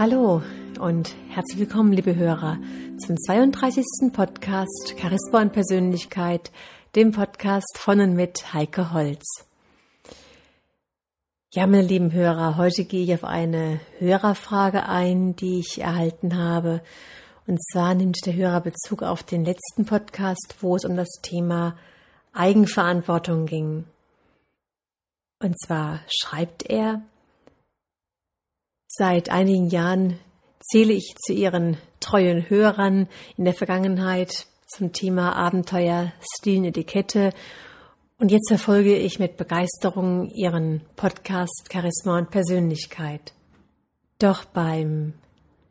Hallo und herzlich willkommen, liebe Hörer, zum 32. Podcast Charisma und Persönlichkeit, dem Podcast von und mit Heike Holz. Ja, meine lieben Hörer, heute gehe ich auf eine Hörerfrage ein, die ich erhalten habe. Und zwar nimmt der Hörer Bezug auf den letzten Podcast, wo es um das Thema Eigenverantwortung ging. Und zwar schreibt er, Seit einigen Jahren zähle ich zu Ihren treuen Hörern in der Vergangenheit zum Thema Abenteuer, Stil Etikette. Und jetzt verfolge ich mit Begeisterung Ihren Podcast Charisma und Persönlichkeit. Doch beim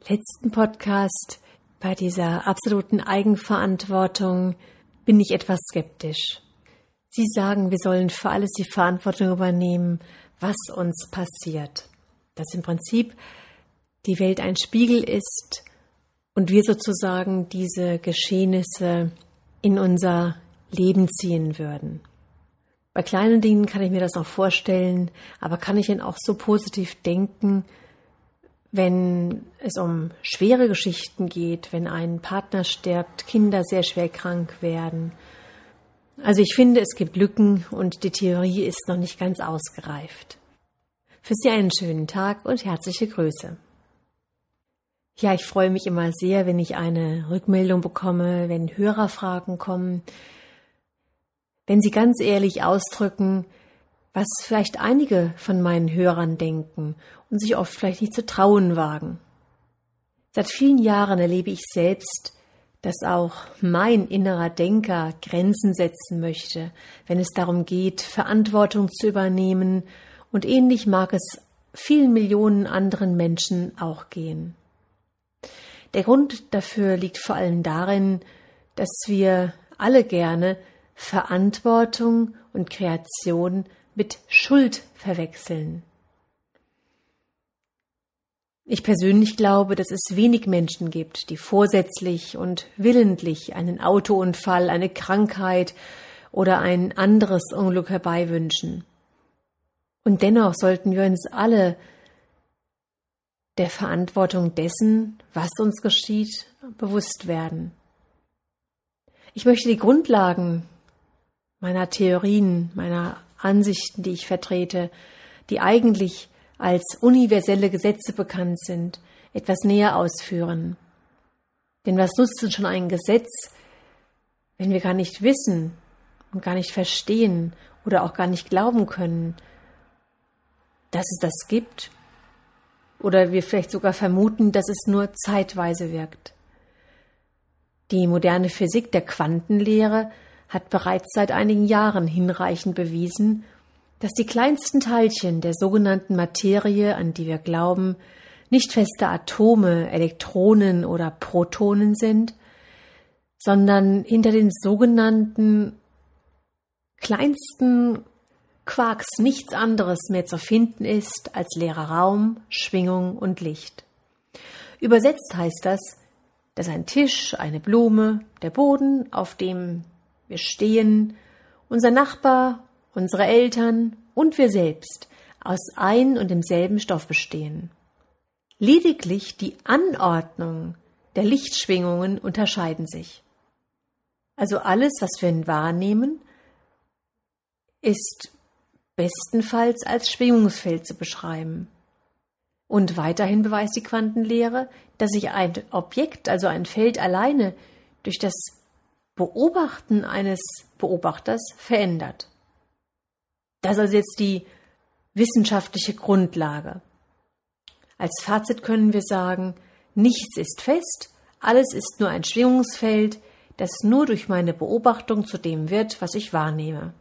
letzten Podcast, bei dieser absoluten Eigenverantwortung, bin ich etwas skeptisch. Sie sagen, wir sollen für alles die Verantwortung übernehmen, was uns passiert dass im Prinzip die Welt ein Spiegel ist und wir sozusagen diese Geschehnisse in unser Leben ziehen würden. Bei kleinen Dingen kann ich mir das noch vorstellen, aber kann ich denn auch so positiv denken, wenn es um schwere Geschichten geht, wenn ein Partner stirbt, Kinder sehr schwer krank werden. Also ich finde, es gibt Lücken und die Theorie ist noch nicht ganz ausgereift. Für Sie einen schönen Tag und herzliche Grüße. Ja, ich freue mich immer sehr, wenn ich eine Rückmeldung bekomme, wenn Hörerfragen kommen, wenn Sie ganz ehrlich ausdrücken, was vielleicht einige von meinen Hörern denken und sich oft vielleicht nicht zu trauen wagen. Seit vielen Jahren erlebe ich selbst, dass auch mein innerer Denker Grenzen setzen möchte, wenn es darum geht, Verantwortung zu übernehmen und ähnlich mag es vielen Millionen anderen Menschen auch gehen. Der Grund dafür liegt vor allem darin, dass wir alle gerne Verantwortung und Kreation mit Schuld verwechseln. Ich persönlich glaube, dass es wenig Menschen gibt, die vorsätzlich und willentlich einen Autounfall, eine Krankheit oder ein anderes Unglück herbeiwünschen. Und dennoch sollten wir uns alle der Verantwortung dessen, was uns geschieht, bewusst werden. Ich möchte die Grundlagen meiner Theorien, meiner Ansichten, die ich vertrete, die eigentlich als universelle Gesetze bekannt sind, etwas näher ausführen. Denn was nutzt uns schon ein Gesetz, wenn wir gar nicht wissen und gar nicht verstehen oder auch gar nicht glauben können, dass es das gibt oder wir vielleicht sogar vermuten, dass es nur zeitweise wirkt. Die moderne Physik der Quantenlehre hat bereits seit einigen Jahren hinreichend bewiesen, dass die kleinsten Teilchen der sogenannten Materie, an die wir glauben, nicht feste Atome, Elektronen oder Protonen sind, sondern hinter den sogenannten kleinsten Quarks nichts anderes mehr zu finden ist als leerer Raum, Schwingung und Licht. Übersetzt heißt das, dass ein Tisch, eine Blume, der Boden, auf dem wir stehen, unser Nachbar, unsere Eltern und wir selbst aus ein und demselben Stoff bestehen. Lediglich die Anordnung der Lichtschwingungen unterscheiden sich. Also alles, was wir wahrnehmen, ist bestenfalls als Schwingungsfeld zu beschreiben. Und weiterhin beweist die Quantenlehre, dass sich ein Objekt, also ein Feld alleine, durch das Beobachten eines Beobachters verändert. Das ist also jetzt die wissenschaftliche Grundlage. Als Fazit können wir sagen, nichts ist fest, alles ist nur ein Schwingungsfeld, das nur durch meine Beobachtung zu dem wird, was ich wahrnehme.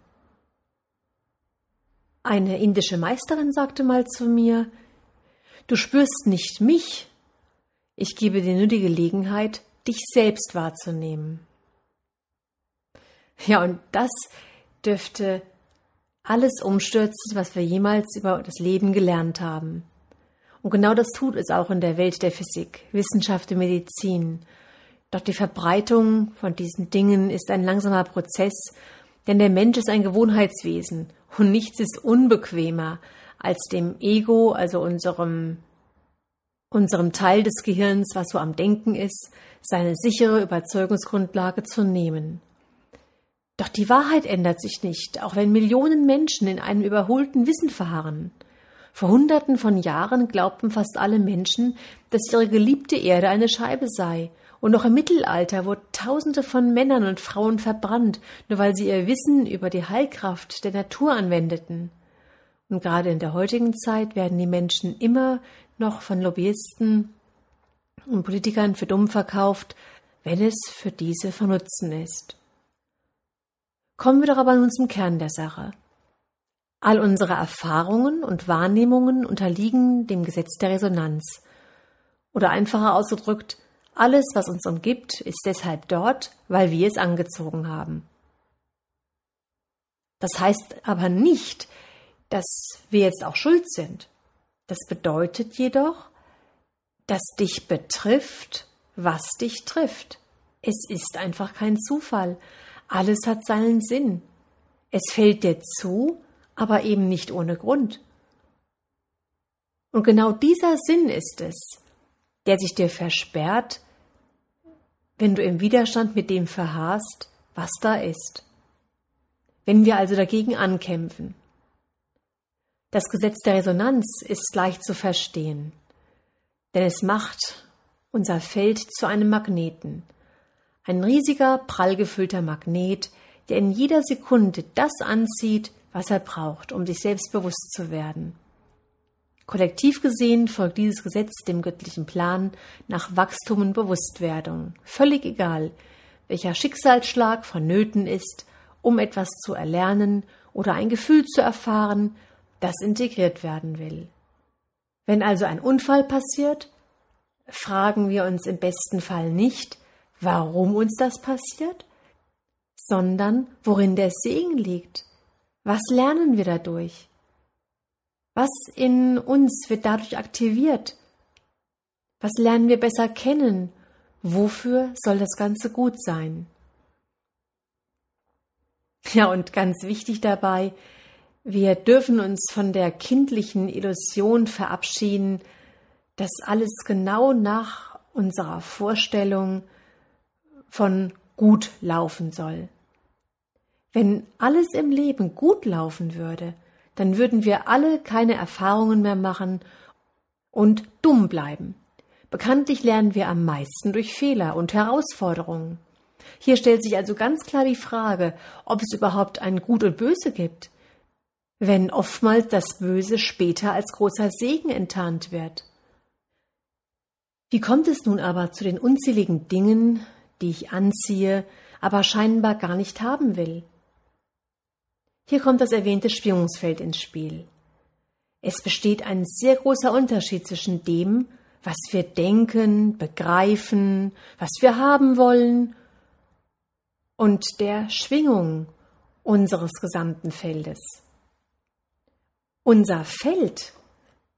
Eine indische Meisterin sagte mal zu mir, Du spürst nicht mich, ich gebe dir nur die Gelegenheit, dich selbst wahrzunehmen. Ja, und das dürfte alles umstürzen, was wir jemals über das Leben gelernt haben. Und genau das tut es auch in der Welt der Physik, Wissenschaft und Medizin. Doch die Verbreitung von diesen Dingen ist ein langsamer Prozess, denn der Mensch ist ein Gewohnheitswesen und nichts ist unbequemer, als dem Ego, also unserem unserem Teil des Gehirns, was so am Denken ist, seine sichere Überzeugungsgrundlage zu nehmen. Doch die Wahrheit ändert sich nicht, auch wenn Millionen Menschen in einem überholten Wissen verharren. Vor Hunderten von Jahren glaubten fast alle Menschen, dass ihre geliebte Erde eine Scheibe sei, und noch im Mittelalter wurden Tausende von Männern und Frauen verbrannt, nur weil sie ihr Wissen über die Heilkraft der Natur anwendeten. Und gerade in der heutigen Zeit werden die Menschen immer noch von Lobbyisten und Politikern für dumm verkauft, wenn es für diese von Nutzen ist. Kommen wir doch aber nun zum Kern der Sache. All unsere Erfahrungen und Wahrnehmungen unterliegen dem Gesetz der Resonanz. Oder einfacher ausgedrückt, alles, was uns umgibt, ist deshalb dort, weil wir es angezogen haben. Das heißt aber nicht, dass wir jetzt auch schuld sind. Das bedeutet jedoch, dass dich betrifft, was dich trifft. Es ist einfach kein Zufall. Alles hat seinen Sinn. Es fällt dir zu, aber eben nicht ohne Grund. Und genau dieser Sinn ist es, der sich dir versperrt, wenn du im Widerstand mit dem verharrst, was da ist. Wenn wir also dagegen ankämpfen. Das Gesetz der Resonanz ist leicht zu verstehen, denn es macht unser Feld zu einem Magneten. Ein riesiger, prall gefüllter Magnet, der in jeder Sekunde das anzieht, was er braucht, um sich selbst bewusst zu werden. Kollektiv gesehen folgt dieses Gesetz dem göttlichen Plan nach Wachstum und Bewusstwerdung. Völlig egal, welcher Schicksalsschlag vonnöten ist, um etwas zu erlernen oder ein Gefühl zu erfahren, das integriert werden will. Wenn also ein Unfall passiert, fragen wir uns im besten Fall nicht, warum uns das passiert, sondern worin der Segen liegt. Was lernen wir dadurch? Was in uns wird dadurch aktiviert? Was lernen wir besser kennen? Wofür soll das Ganze gut sein? Ja, und ganz wichtig dabei, wir dürfen uns von der kindlichen Illusion verabschieden, dass alles genau nach unserer Vorstellung von gut laufen soll. Wenn alles im Leben gut laufen würde, dann würden wir alle keine Erfahrungen mehr machen und dumm bleiben. Bekanntlich lernen wir am meisten durch Fehler und Herausforderungen. Hier stellt sich also ganz klar die Frage, ob es überhaupt ein Gut und Böse gibt wenn oftmals das Böse später als großer Segen enttarnt wird. Wie kommt es nun aber zu den unzähligen Dingen, die ich anziehe, aber scheinbar gar nicht haben will? Hier kommt das erwähnte Schwingungsfeld ins Spiel. Es besteht ein sehr großer Unterschied zwischen dem, was wir denken, begreifen, was wir haben wollen, und der Schwingung unseres gesamten Feldes. Unser Feld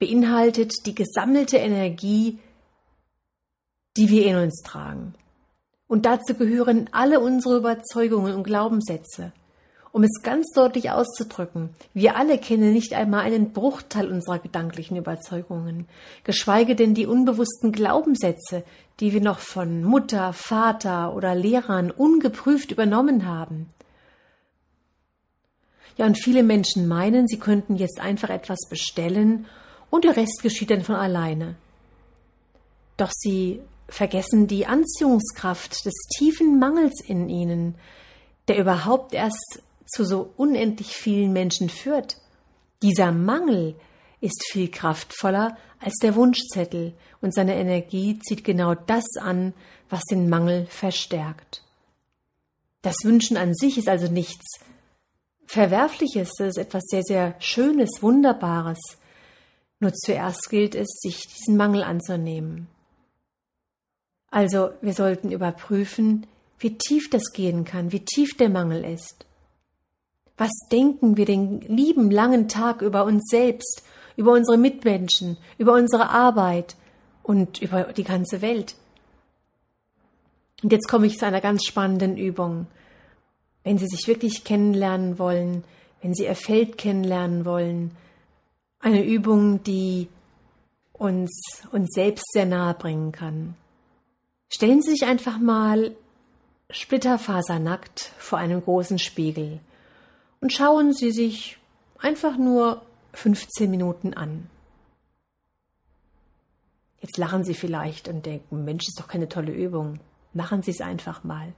beinhaltet die gesammelte Energie, die wir in uns tragen. Und dazu gehören alle unsere Überzeugungen und Glaubenssätze. Um es ganz deutlich auszudrücken, wir alle kennen nicht einmal einen Bruchteil unserer gedanklichen Überzeugungen, geschweige denn die unbewussten Glaubenssätze, die wir noch von Mutter, Vater oder Lehrern ungeprüft übernommen haben. Ja, und viele Menschen meinen, sie könnten jetzt einfach etwas bestellen und der Rest geschieht dann von alleine. Doch sie vergessen die Anziehungskraft des tiefen Mangels in ihnen, der überhaupt erst zu so unendlich vielen Menschen führt. Dieser Mangel ist viel kraftvoller als der Wunschzettel und seine Energie zieht genau das an, was den Mangel verstärkt. Das Wünschen an sich ist also nichts Verwerfliches, das ist etwas sehr, sehr Schönes, Wunderbares. Nur zuerst gilt es, sich diesen Mangel anzunehmen. Also wir sollten überprüfen, wie tief das gehen kann, wie tief der Mangel ist. Was denken wir den lieben langen Tag über uns selbst, über unsere Mitmenschen, über unsere Arbeit und über die ganze Welt? Und jetzt komme ich zu einer ganz spannenden Übung wenn Sie sich wirklich kennenlernen wollen, wenn Sie Ihr Feld kennenlernen wollen. Eine Übung, die uns uns selbst sehr nahe bringen kann. Stellen Sie sich einfach mal splitterfasernackt vor einem großen Spiegel und schauen Sie sich einfach nur 15 Minuten an. Jetzt lachen Sie vielleicht und denken, Mensch, ist doch keine tolle Übung. Machen Sie es einfach mal.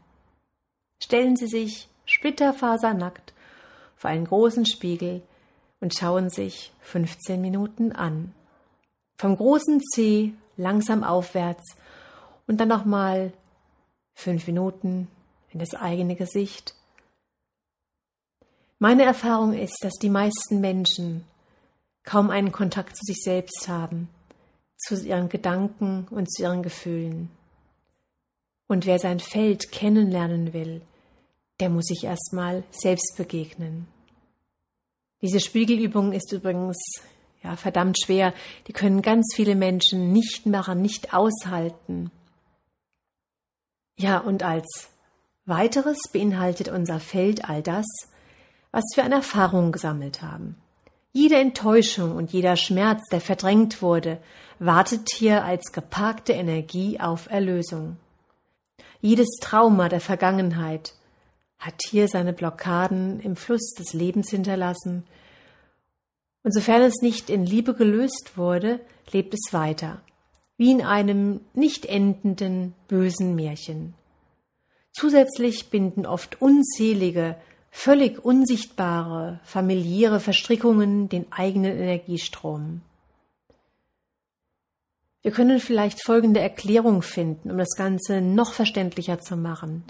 Stellen Sie sich splitterfasernackt vor einen großen Spiegel und schauen sich 15 Minuten an. Vom großen C langsam aufwärts und dann nochmal fünf Minuten in das eigene Gesicht. Meine Erfahrung ist, dass die meisten Menschen kaum einen Kontakt zu sich selbst haben, zu ihren Gedanken und zu ihren Gefühlen. Und wer sein Feld kennenlernen will, der muss sich erstmal selbst begegnen. Diese Spiegelübung ist übrigens ja, verdammt schwer. Die können ganz viele Menschen nicht machen, nicht aushalten. Ja, und als weiteres beinhaltet unser Feld all das, was wir an Erfahrungen gesammelt haben. Jede Enttäuschung und jeder Schmerz, der verdrängt wurde, wartet hier als geparkte Energie auf Erlösung. Jedes Trauma der Vergangenheit hat hier seine Blockaden im Fluss des Lebens hinterlassen, und sofern es nicht in Liebe gelöst wurde, lebt es weiter, wie in einem nicht endenden bösen Märchen. Zusätzlich binden oft unzählige, völlig unsichtbare familiäre Verstrickungen den eigenen Energiestrom. Wir können vielleicht folgende Erklärung finden, um das Ganze noch verständlicher zu machen.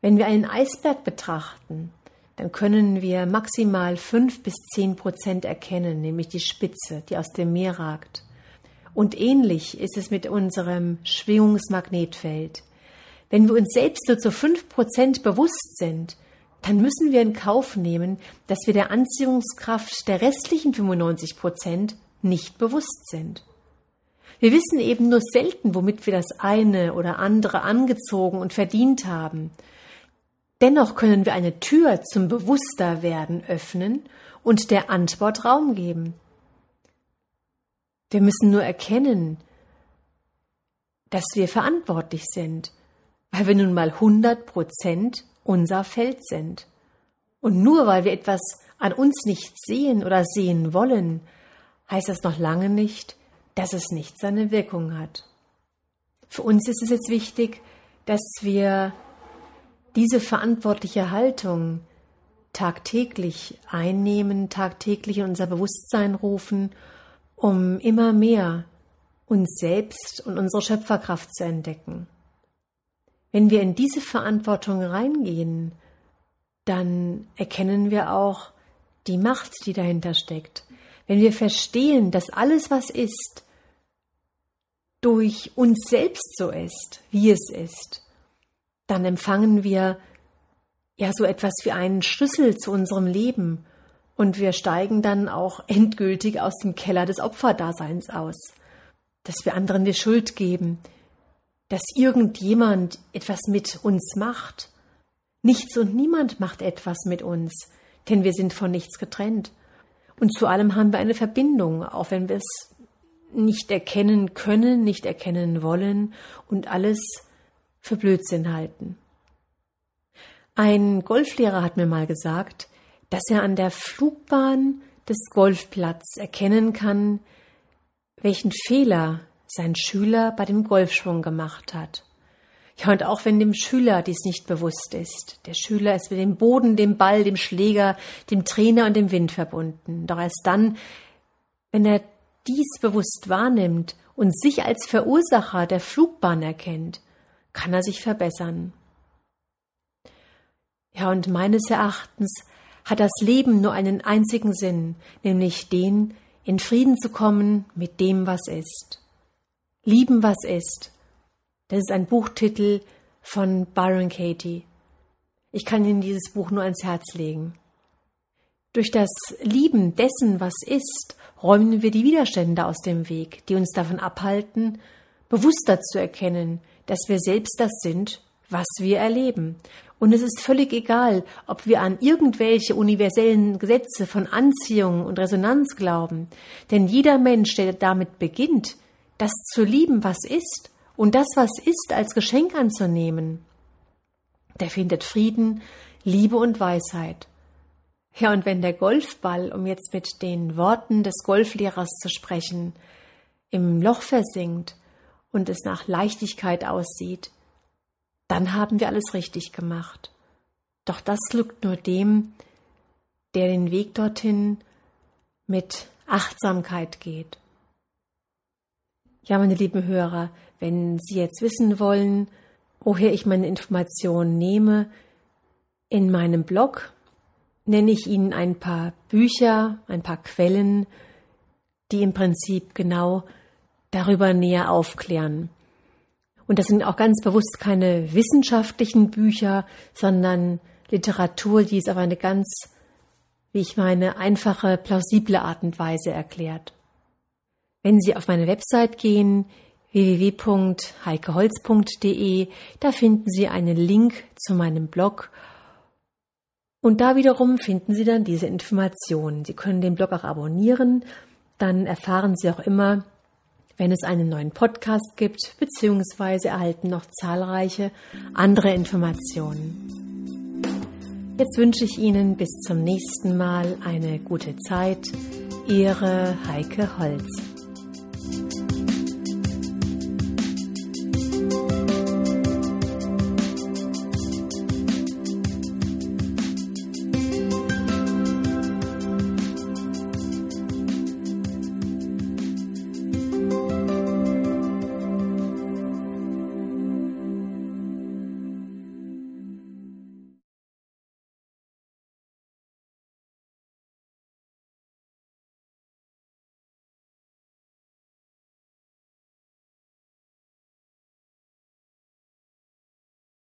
Wenn wir einen Eisberg betrachten, dann können wir maximal fünf bis zehn Prozent erkennen, nämlich die Spitze, die aus dem Meer ragt. Und ähnlich ist es mit unserem Schwingungsmagnetfeld. Wenn wir uns selbst nur zu fünf Prozent bewusst sind, dann müssen wir in Kauf nehmen, dass wir der Anziehungskraft der restlichen 95 Prozent nicht bewusst sind. Wir wissen eben nur selten, womit wir das eine oder andere angezogen und verdient haben. Dennoch können wir eine Tür zum Bewussterwerden öffnen und der Antwort Raum geben. Wir müssen nur erkennen, dass wir verantwortlich sind, weil wir nun mal 100 Prozent unser Feld sind. Und nur weil wir etwas an uns nicht sehen oder sehen wollen, heißt das noch lange nicht, dass es nicht seine Wirkung hat. Für uns ist es jetzt wichtig, dass wir diese verantwortliche Haltung tagtäglich einnehmen, tagtäglich in unser Bewusstsein rufen, um immer mehr uns selbst und unsere Schöpferkraft zu entdecken. Wenn wir in diese Verantwortung reingehen, dann erkennen wir auch die Macht, die dahinter steckt. Wenn wir verstehen, dass alles, was ist, durch uns selbst so ist, wie es ist, dann empfangen wir ja so etwas wie einen Schlüssel zu unserem Leben und wir steigen dann auch endgültig aus dem Keller des Opferdaseins aus, dass wir anderen die Schuld geben, dass irgendjemand etwas mit uns macht. Nichts und niemand macht etwas mit uns, denn wir sind von nichts getrennt. Und zu allem haben wir eine Verbindung, auch wenn wir es nicht erkennen können, nicht erkennen wollen und alles für Blödsinn halten. Ein Golflehrer hat mir mal gesagt, dass er an der Flugbahn des Golfplatz erkennen kann, welchen Fehler sein Schüler bei dem Golfschwung gemacht hat. Ja, und auch wenn dem Schüler dies nicht bewusst ist. Der Schüler ist mit dem Boden, dem Ball, dem Schläger, dem Trainer und dem Wind verbunden. Doch erst dann, wenn er dies bewusst wahrnimmt und sich als Verursacher der Flugbahn erkennt, kann er sich verbessern. Ja, und meines Erachtens hat das Leben nur einen einzigen Sinn, nämlich den, in Frieden zu kommen mit dem, was ist. Lieben, was ist. Das ist ein Buchtitel von Byron Katie. Ich kann Ihnen dieses Buch nur ans Herz legen. Durch das Lieben dessen, was ist, räumen wir die Widerstände aus dem Weg, die uns davon abhalten, bewusster zu erkennen, dass wir selbst das sind, was wir erleben. Und es ist völlig egal, ob wir an irgendwelche universellen Gesetze von Anziehung und Resonanz glauben. Denn jeder Mensch, der damit beginnt, das zu lieben, was ist, und das, was ist, als Geschenk anzunehmen, der findet Frieden, Liebe und Weisheit. Ja, und wenn der Golfball, um jetzt mit den Worten des Golflehrers zu sprechen, im Loch versinkt und es nach Leichtigkeit aussieht, dann haben wir alles richtig gemacht. Doch das glückt nur dem, der den Weg dorthin mit Achtsamkeit geht. Ja, meine lieben Hörer, wenn Sie jetzt wissen wollen, woher ich meine Informationen nehme, in meinem Blog nenne ich Ihnen ein paar Bücher, ein paar Quellen, die im Prinzip genau darüber näher aufklären. Und das sind auch ganz bewusst keine wissenschaftlichen Bücher, sondern Literatur, die es auf eine ganz, wie ich meine, einfache, plausible Art und Weise erklärt. Wenn Sie auf meine Website gehen, www.heikeholz.de, da finden Sie einen Link zu meinem Blog und da wiederum finden Sie dann diese Informationen. Sie können den Blog auch abonnieren, dann erfahren Sie auch immer, wenn es einen neuen Podcast gibt, beziehungsweise erhalten noch zahlreiche andere Informationen. Jetzt wünsche ich Ihnen bis zum nächsten Mal eine gute Zeit. Ihre Heike Holz.